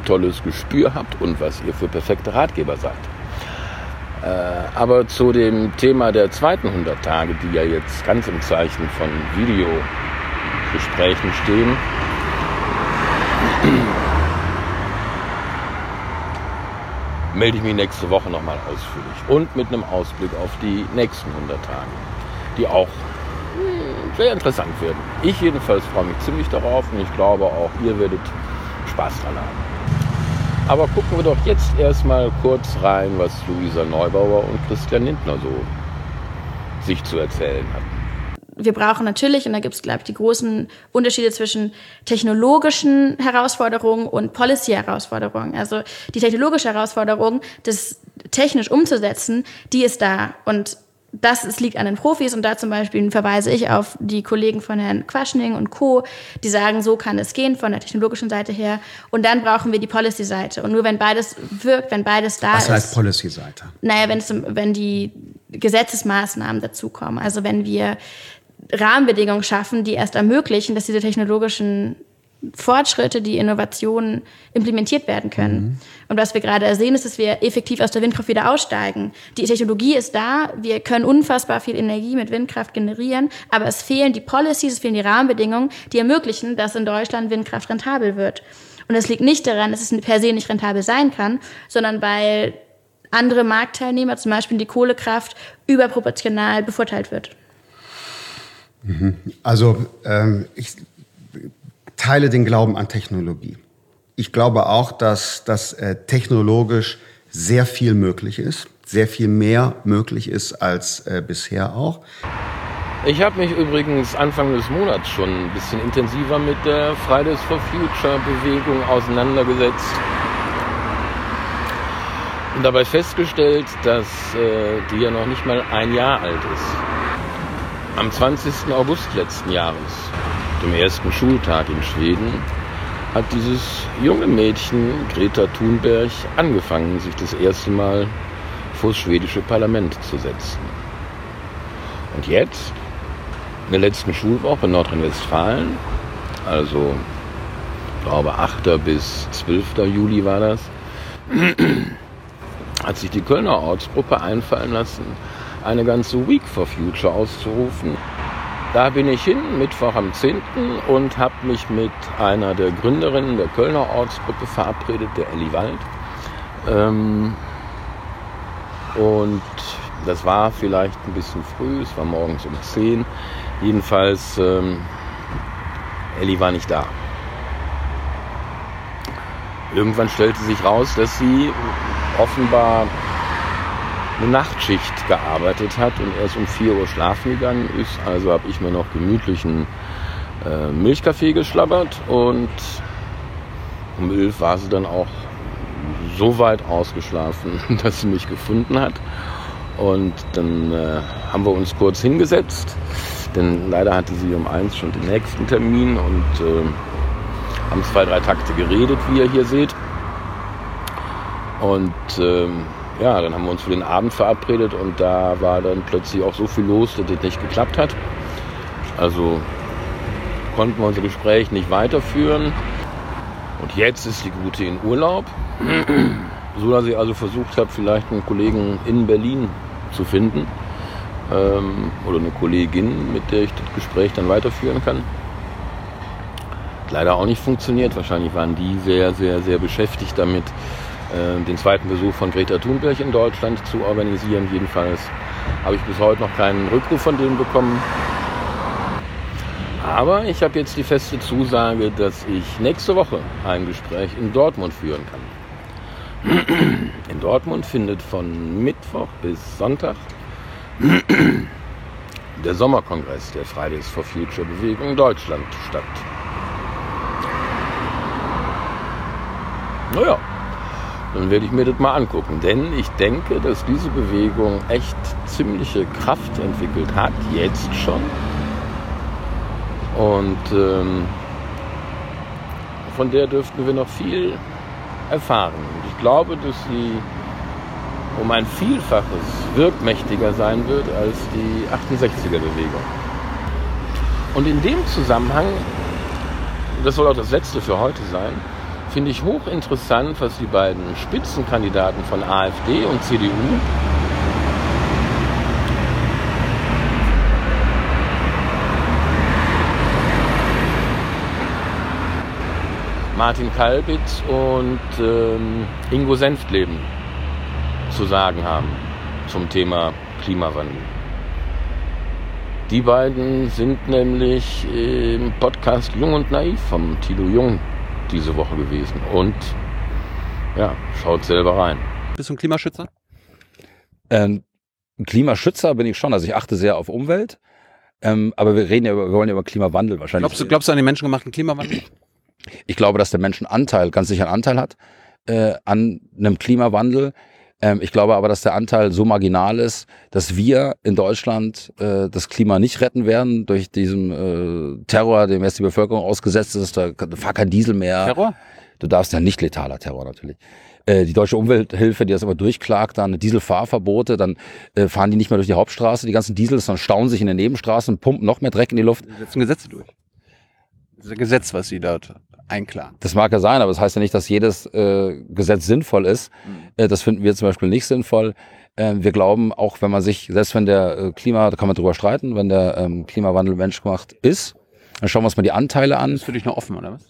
tolles Gespür habt und was ihr für perfekte Ratgeber seid. Äh, aber zu dem Thema der zweiten 100 Tage, die ja jetzt ganz im Zeichen von Videogesprächen stehen, melde ich mich nächste Woche nochmal ausführlich und mit einem Ausblick auf die nächsten 100 Tage, die auch hm, sehr interessant werden. Ich jedenfalls freue mich ziemlich darauf und ich glaube auch ihr werdet Spaß dran haben. Aber gucken wir doch jetzt erstmal kurz rein, was Luisa Neubauer und Christian Lindner so sich zu erzählen hatten wir brauchen natürlich, und da gibt es, glaube ich, die großen Unterschiede zwischen technologischen Herausforderungen und Policy-Herausforderungen. Also die technologische Herausforderung, das technisch umzusetzen, die ist da. Und das es liegt an den Profis und da zum Beispiel verweise ich auf die Kollegen von Herrn Quaschning und Co., die sagen, so kann es gehen von der technologischen Seite her. Und dann brauchen wir die Policy-Seite. Und nur wenn beides wirkt, wenn beides da Was ist. Was heißt Policy-Seite? Naja, wenn, wenn die Gesetzesmaßnahmen dazukommen. Also wenn wir Rahmenbedingungen schaffen, die erst ermöglichen, dass diese technologischen Fortschritte, die Innovationen implementiert werden können. Mhm. Und was wir gerade sehen, ist, dass wir effektiv aus der Windkraft wieder aussteigen. Die Technologie ist da, wir können unfassbar viel Energie mit Windkraft generieren, aber es fehlen die Policies, es fehlen die Rahmenbedingungen, die ermöglichen, dass in Deutschland Windkraft rentabel wird. Und es liegt nicht daran, dass es per se nicht rentabel sein kann, sondern weil andere Marktteilnehmer, zum Beispiel die Kohlekraft, überproportional bevorteilt wird. Also ähm, ich teile den Glauben an Technologie. Ich glaube auch, dass, dass äh, technologisch sehr viel möglich ist, sehr viel mehr möglich ist als äh, bisher auch. Ich habe mich übrigens Anfang des Monats schon ein bisschen intensiver mit der Fridays for Future Bewegung auseinandergesetzt und dabei festgestellt, dass äh, die ja noch nicht mal ein Jahr alt ist. Am 20. August letzten Jahres, dem ersten Schultag in Schweden, hat dieses junge Mädchen, Greta Thunberg, angefangen, sich das erste Mal vor das schwedische Parlament zu setzen. Und jetzt, in der letzten Schulwoche in Nordrhein-Westfalen, also ich glaube 8. bis 12. Juli war das, hat sich die Kölner Ortsgruppe einfallen lassen, eine ganze Week for Future auszurufen. Da bin ich hin, Mittwoch am 10. und habe mich mit einer der Gründerinnen der Kölner Ortsgruppe verabredet, der Elli Wald. Ähm, und das war vielleicht ein bisschen früh, es war morgens um 10. Jedenfalls, ähm, Elli war nicht da. Irgendwann stellte sich raus, dass sie offenbar eine Nachtschicht gearbeitet hat und erst um 4 Uhr schlafen gegangen ist. Also habe ich mir noch gemütlichen äh, Milchkaffee geschlabbert und um 11 war sie dann auch so weit ausgeschlafen, dass sie mich gefunden hat. Und dann äh, haben wir uns kurz hingesetzt, denn leider hatte sie um eins schon den nächsten Termin und äh, haben zwei, drei Takte geredet, wie ihr hier seht. Und ähm, ja, dann haben wir uns für den Abend verabredet und da war dann plötzlich auch so viel los, dass das nicht geklappt hat. Also konnten wir unser Gespräch nicht weiterführen. Und jetzt ist die Gute in Urlaub, so dass ich also versucht habe, vielleicht einen Kollegen in Berlin zu finden ähm, oder eine Kollegin, mit der ich das Gespräch dann weiterführen kann. Leider auch nicht funktioniert. Wahrscheinlich waren die sehr, sehr, sehr beschäftigt damit, den zweiten Besuch von Greta Thunberg in Deutschland zu organisieren. Jedenfalls habe ich bis heute noch keinen Rückruf von denen bekommen. Aber ich habe jetzt die feste Zusage, dass ich nächste Woche ein Gespräch in Dortmund führen kann. In Dortmund findet von Mittwoch bis Sonntag der Sommerkongress der Fridays for Future Bewegung Deutschland statt. Naja, dann werde ich mir das mal angucken. Denn ich denke, dass diese Bewegung echt ziemliche Kraft entwickelt hat, jetzt schon. Und ähm, von der dürften wir noch viel erfahren. Und ich glaube, dass sie um ein Vielfaches wirkmächtiger sein wird als die 68er-Bewegung. Und in dem Zusammenhang, das soll auch das letzte für heute sein, finde ich hochinteressant, was die beiden Spitzenkandidaten von AfD und CDU Martin Kalbitz und ähm, Ingo Senftleben zu sagen haben zum Thema Klimawandel. Die beiden sind nämlich im Podcast Jung und Naiv vom Tilo Jung diese Woche gewesen. Und Ja, schaut selber rein. Bist du ein Klimaschützer? Ähm, ein Klimaschützer bin ich schon. Also ich achte sehr auf Umwelt. Ähm, aber wir reden ja über, wir wollen ja über Klimawandel wahrscheinlich. Glaubst du, glaubst du an den menschengemachten Klimawandel? Ich glaube, dass der Mensch einen Anteil, ganz sicher einen Anteil hat äh, an einem Klimawandel. Ähm, ich glaube aber, dass der Anteil so marginal ist, dass wir in Deutschland äh, das Klima nicht retten werden durch diesen äh, Terror, dem jetzt die Bevölkerung ausgesetzt ist. Da fahr kein Diesel mehr. Terror? Du darfst ja nicht letaler Terror natürlich. Äh, die deutsche Umwelthilfe, die das aber durchklagt, dann Dieselfahrverbote, dann äh, fahren die nicht mehr durch die Hauptstraße, die ganzen Diesels, dann stauen sich in den Nebenstraßen, pumpen noch mehr Dreck in die Luft. Die setzen Gesetze durch. Das ist ein Gesetz, was sie dort einklagen. Das mag ja sein, aber das heißt ja nicht, dass jedes äh, Gesetz sinnvoll ist. Mhm. Äh, das finden wir zum Beispiel nicht sinnvoll. Äh, wir glauben, auch wenn man sich, selbst wenn der äh, Klima, da kann man drüber streiten, wenn der ähm, Klimawandel menschgemacht ist, dann schauen wir uns mal die Anteile an. Das ist für dich noch offen, oder was?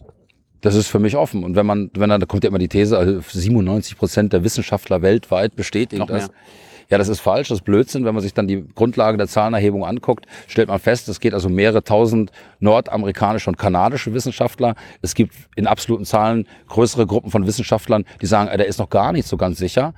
Das ist für mich offen. Und wenn man, wenn dann, da kommt ja immer die These, also 97 Prozent der Wissenschaftler weltweit bestätigen das. Ja, das ist falsch, das ist Blödsinn. Wenn man sich dann die Grundlage der Zahlenerhebung anguckt, stellt man fest, es geht also mehrere tausend nordamerikanische und kanadische Wissenschaftler. Es gibt in absoluten Zahlen größere Gruppen von Wissenschaftlern, die sagen, äh, der ist noch gar nicht so ganz sicher.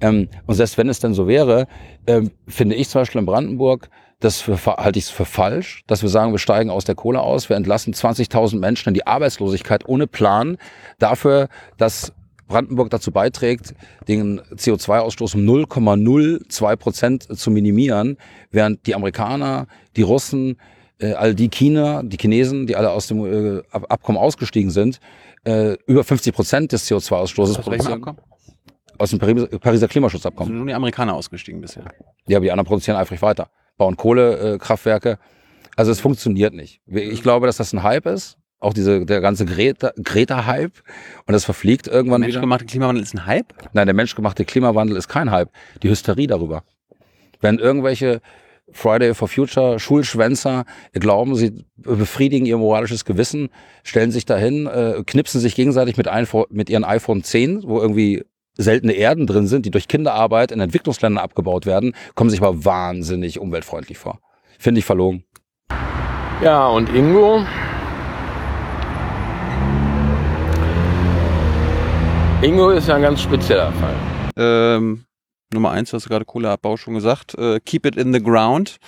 Ähm, und selbst wenn es denn so wäre, ähm, finde ich zum Beispiel in Brandenburg, das für, halte ich es für falsch, dass wir sagen, wir steigen aus der Kohle aus, wir entlassen 20.000 Menschen in die Arbeitslosigkeit ohne Plan dafür, dass Brandenburg dazu beiträgt, den CO2-Ausstoß um 0,02 Prozent zu minimieren, während die Amerikaner, die Russen, äh, all die China, die Chinesen, die alle aus dem äh, Ab- Abkommen ausgestiegen sind, äh, über 50 Prozent des CO2-Ausstoßes Aus welchem produzieren. Aus dem Pariser, Klimaschutzabkommen. Sind nur die Amerikaner ausgestiegen bisher. Ja, aber die anderen produzieren eifrig weiter. Bauen Kohlekraftwerke. Kraftwerke. also es funktioniert nicht. Ich glaube, dass das ein Hype ist. Auch diese, der ganze Greta- Greta-Hype. und das verfliegt irgendwann wieder. Menschgemachte Klimawandel ist ein Hype? Nein, der menschgemachte Klimawandel ist kein Hype. Die Hysterie darüber. Wenn irgendwelche Friday for Future Schulschwänzer glauben, sie befriedigen ihr moralisches Gewissen, stellen sich dahin, äh, knipsen sich gegenseitig mit, iPhone, mit ihren iPhone 10, wo irgendwie seltene Erden drin sind, die durch Kinderarbeit in Entwicklungsländern abgebaut werden, kommen sich aber wahnsinnig umweltfreundlich vor. Finde ich verlogen. Ja, und Ingo? Ingo ist ja ein ganz spezieller Fall. Ähm, Nummer eins, du hast gerade Kohleabbau schon gesagt. Äh, keep it in the ground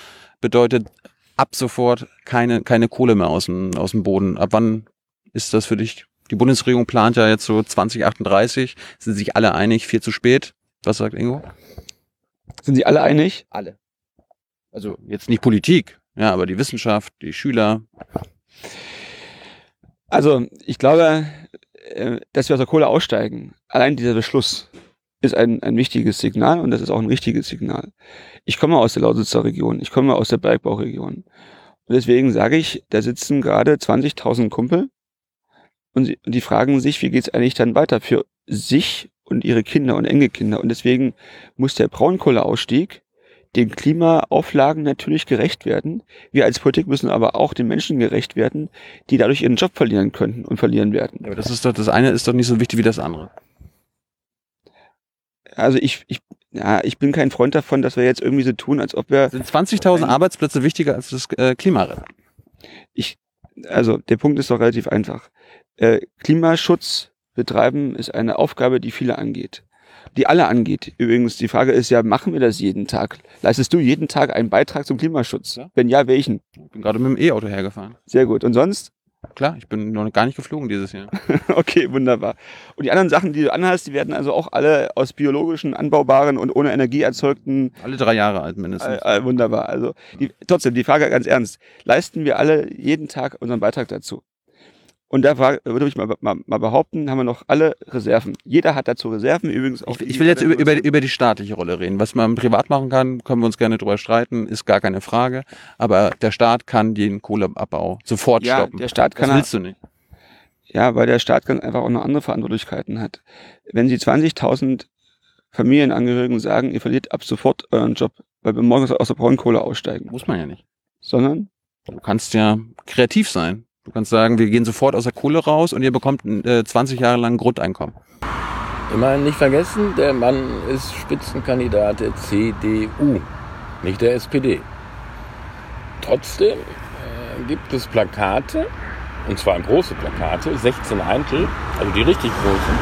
bedeutet ab sofort keine, keine Kohle mehr aus dem, aus dem Boden. Ab wann ist das für dich? Die Bundesregierung plant ja jetzt so 2038. Sind sich alle einig? Viel zu spät? Was sagt Ingo? Sind Sie alle einig? Alle. Also jetzt nicht Politik, ja, aber die Wissenschaft, die Schüler. Also, ich glaube, äh, dass wir aus der Kohle aussteigen, allein dieser Beschluss ist ein, ein wichtiges Signal und das ist auch ein richtiges Signal. Ich komme aus der Lausitzer Region, ich komme aus der Bergbauregion. Und deswegen sage ich, da sitzen gerade 20.000 Kumpel und, sie, und die fragen sich, wie geht's eigentlich dann weiter für sich und ihre Kinder und Enkelkinder. Und deswegen muss der Braunkohleausstieg den Klimaauflagen natürlich gerecht werden. Wir als Politik müssen aber auch den Menschen gerecht werden, die dadurch ihren Job verlieren könnten und verlieren werden. Aber das ist doch, das eine ist doch nicht so wichtig wie das andere. Also ich, ich, ja, ich bin kein Freund davon, dass wir jetzt irgendwie so tun, als ob wir. Sind 20.000 Arbeitsplätze wichtiger als das äh, Klimaretten? Ich, also der Punkt ist doch relativ einfach. Äh, Klimaschutz betreiben ist eine Aufgabe, die viele angeht. Die alle angeht. Übrigens, die Frage ist ja, machen wir das jeden Tag? Leistest du jeden Tag einen Beitrag zum Klimaschutz? Wenn ja, welchen? Ich bin gerade mit dem E-Auto hergefahren. Sehr gut. Und sonst? Klar, ich bin noch gar nicht geflogen dieses Jahr. okay, wunderbar. Und die anderen Sachen, die du anhast, die werden also auch alle aus biologischen, anbaubaren und ohne Energie erzeugten. Alle drei Jahre alt mindestens. Äh, äh, wunderbar. Also die, trotzdem, die Frage ganz ernst. Leisten wir alle jeden Tag unseren Beitrag dazu? Und da frage, würde ich mal, mal, mal behaupten, haben wir noch alle Reserven. Jeder hat dazu Reserven, übrigens auch. Ich, ich will jetzt über, über, über die staatliche Rolle reden. Was man privat machen kann, können wir uns gerne drüber streiten, ist gar keine Frage. Aber der Staat kann den Kohleabbau sofort ja, stoppen. Der Staat kann das willst du nicht. Ja, weil der Staat ganz einfach auch noch andere Verantwortlichkeiten hat. Wenn Sie 20.000 Familienangehörigen sagen, ihr verliert ab sofort euren Job, weil wir morgens aus der Braunkohle aussteigen. Muss man ja nicht. Sondern? Du kannst ja kreativ sein. Du kannst sagen, wir gehen sofort aus der Kohle raus und ihr bekommt äh, 20 Jahre lang Grundeinkommen. Immerhin nicht vergessen, der Mann ist Spitzenkandidat der CDU, nicht der SPD. Trotzdem äh, gibt es Plakate, und zwar große Plakate, 16 Eintel, also die richtig großen,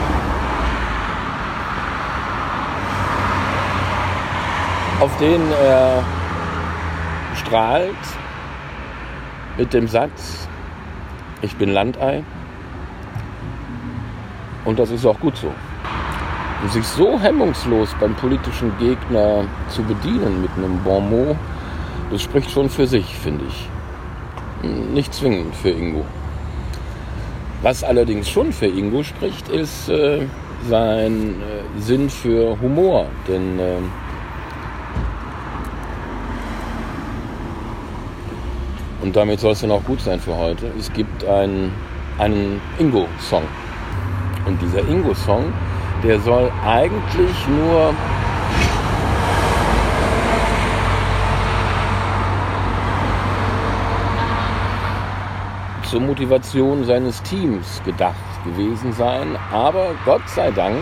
auf denen er äh, strahlt mit dem Satz, ich bin Landei. Und das ist auch gut so. Und sich so hemmungslos beim politischen Gegner zu bedienen mit einem Bon mot, das spricht schon für sich, finde ich. Nicht zwingend für Ingo. Was allerdings schon für Ingo spricht, ist äh, sein äh, Sinn für Humor. Denn äh, und damit soll es dann auch gut sein für heute. Es gibt einen, einen Ingo-Song. Und dieser Ingo-Song, der soll eigentlich nur zur Motivation seines Teams gedacht gewesen sein. Aber Gott sei Dank,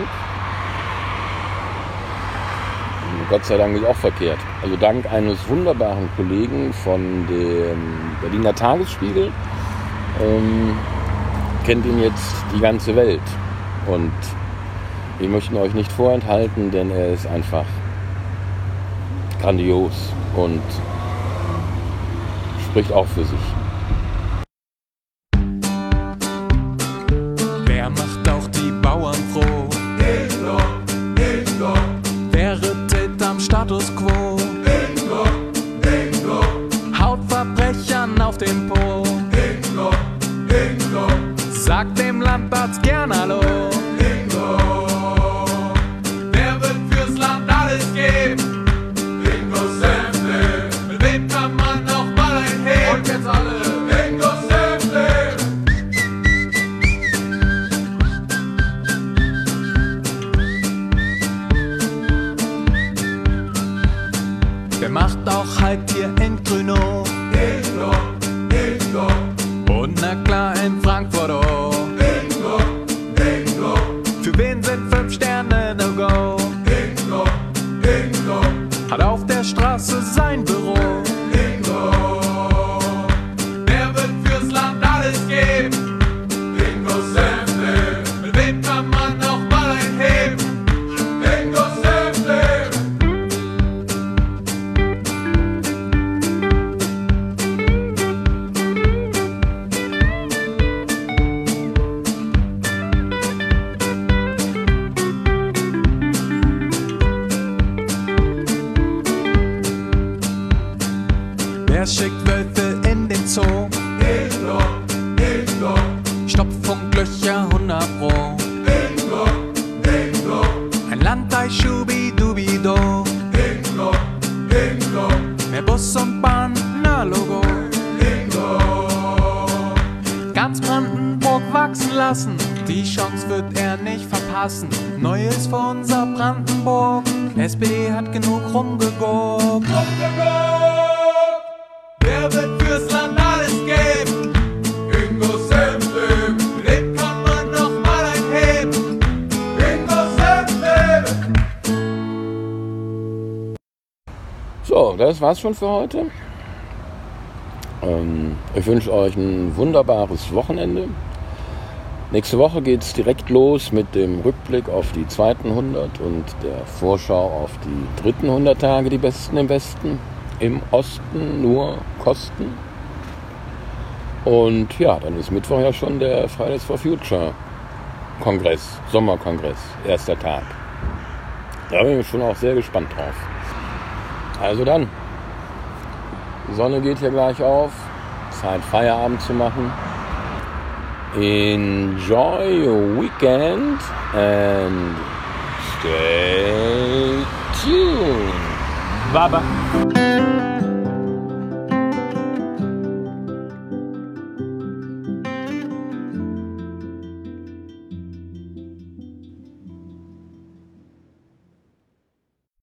Gott sei Dank ist auch verkehrt. Also dank eines wunderbaren Kollegen von dem Berliner Tagesspiegel ähm, kennt ihn jetzt die ganze Welt. Und wir möchten euch nicht vorenthalten, denn er ist einfach grandios und spricht auch für sich. Wer macht Ein Landei Schubidubido. Ingo, Ingo, Mehr Bus und Bahn, na Logo. Ingo. Ganz Brandenburg wachsen lassen. Die Chance wird er nicht verpassen. Neues für unser Brandenburg. SPD hat genug rumgeguckt. Wer war's schon für heute. Ähm, ich wünsche euch ein wunderbares Wochenende. Nächste Woche geht's direkt los mit dem Rückblick auf die zweiten 100 und der Vorschau auf die dritten 100 Tage, die besten im Westen. Im Osten nur Kosten. Und ja, dann ist Mittwoch ja schon der Fridays for Future Kongress, Sommerkongress, erster Tag. Da bin ich schon auch sehr gespannt drauf. Also dann, die Sonne geht hier gleich auf, Zeit Feierabend zu machen. Enjoy your weekend and stay tuned. Baba.